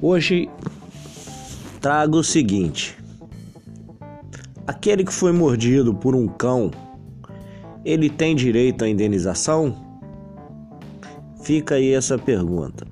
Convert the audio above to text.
Hoje trago o seguinte: aquele que foi mordido por um cão, ele tem direito à indenização? Fica aí essa pergunta.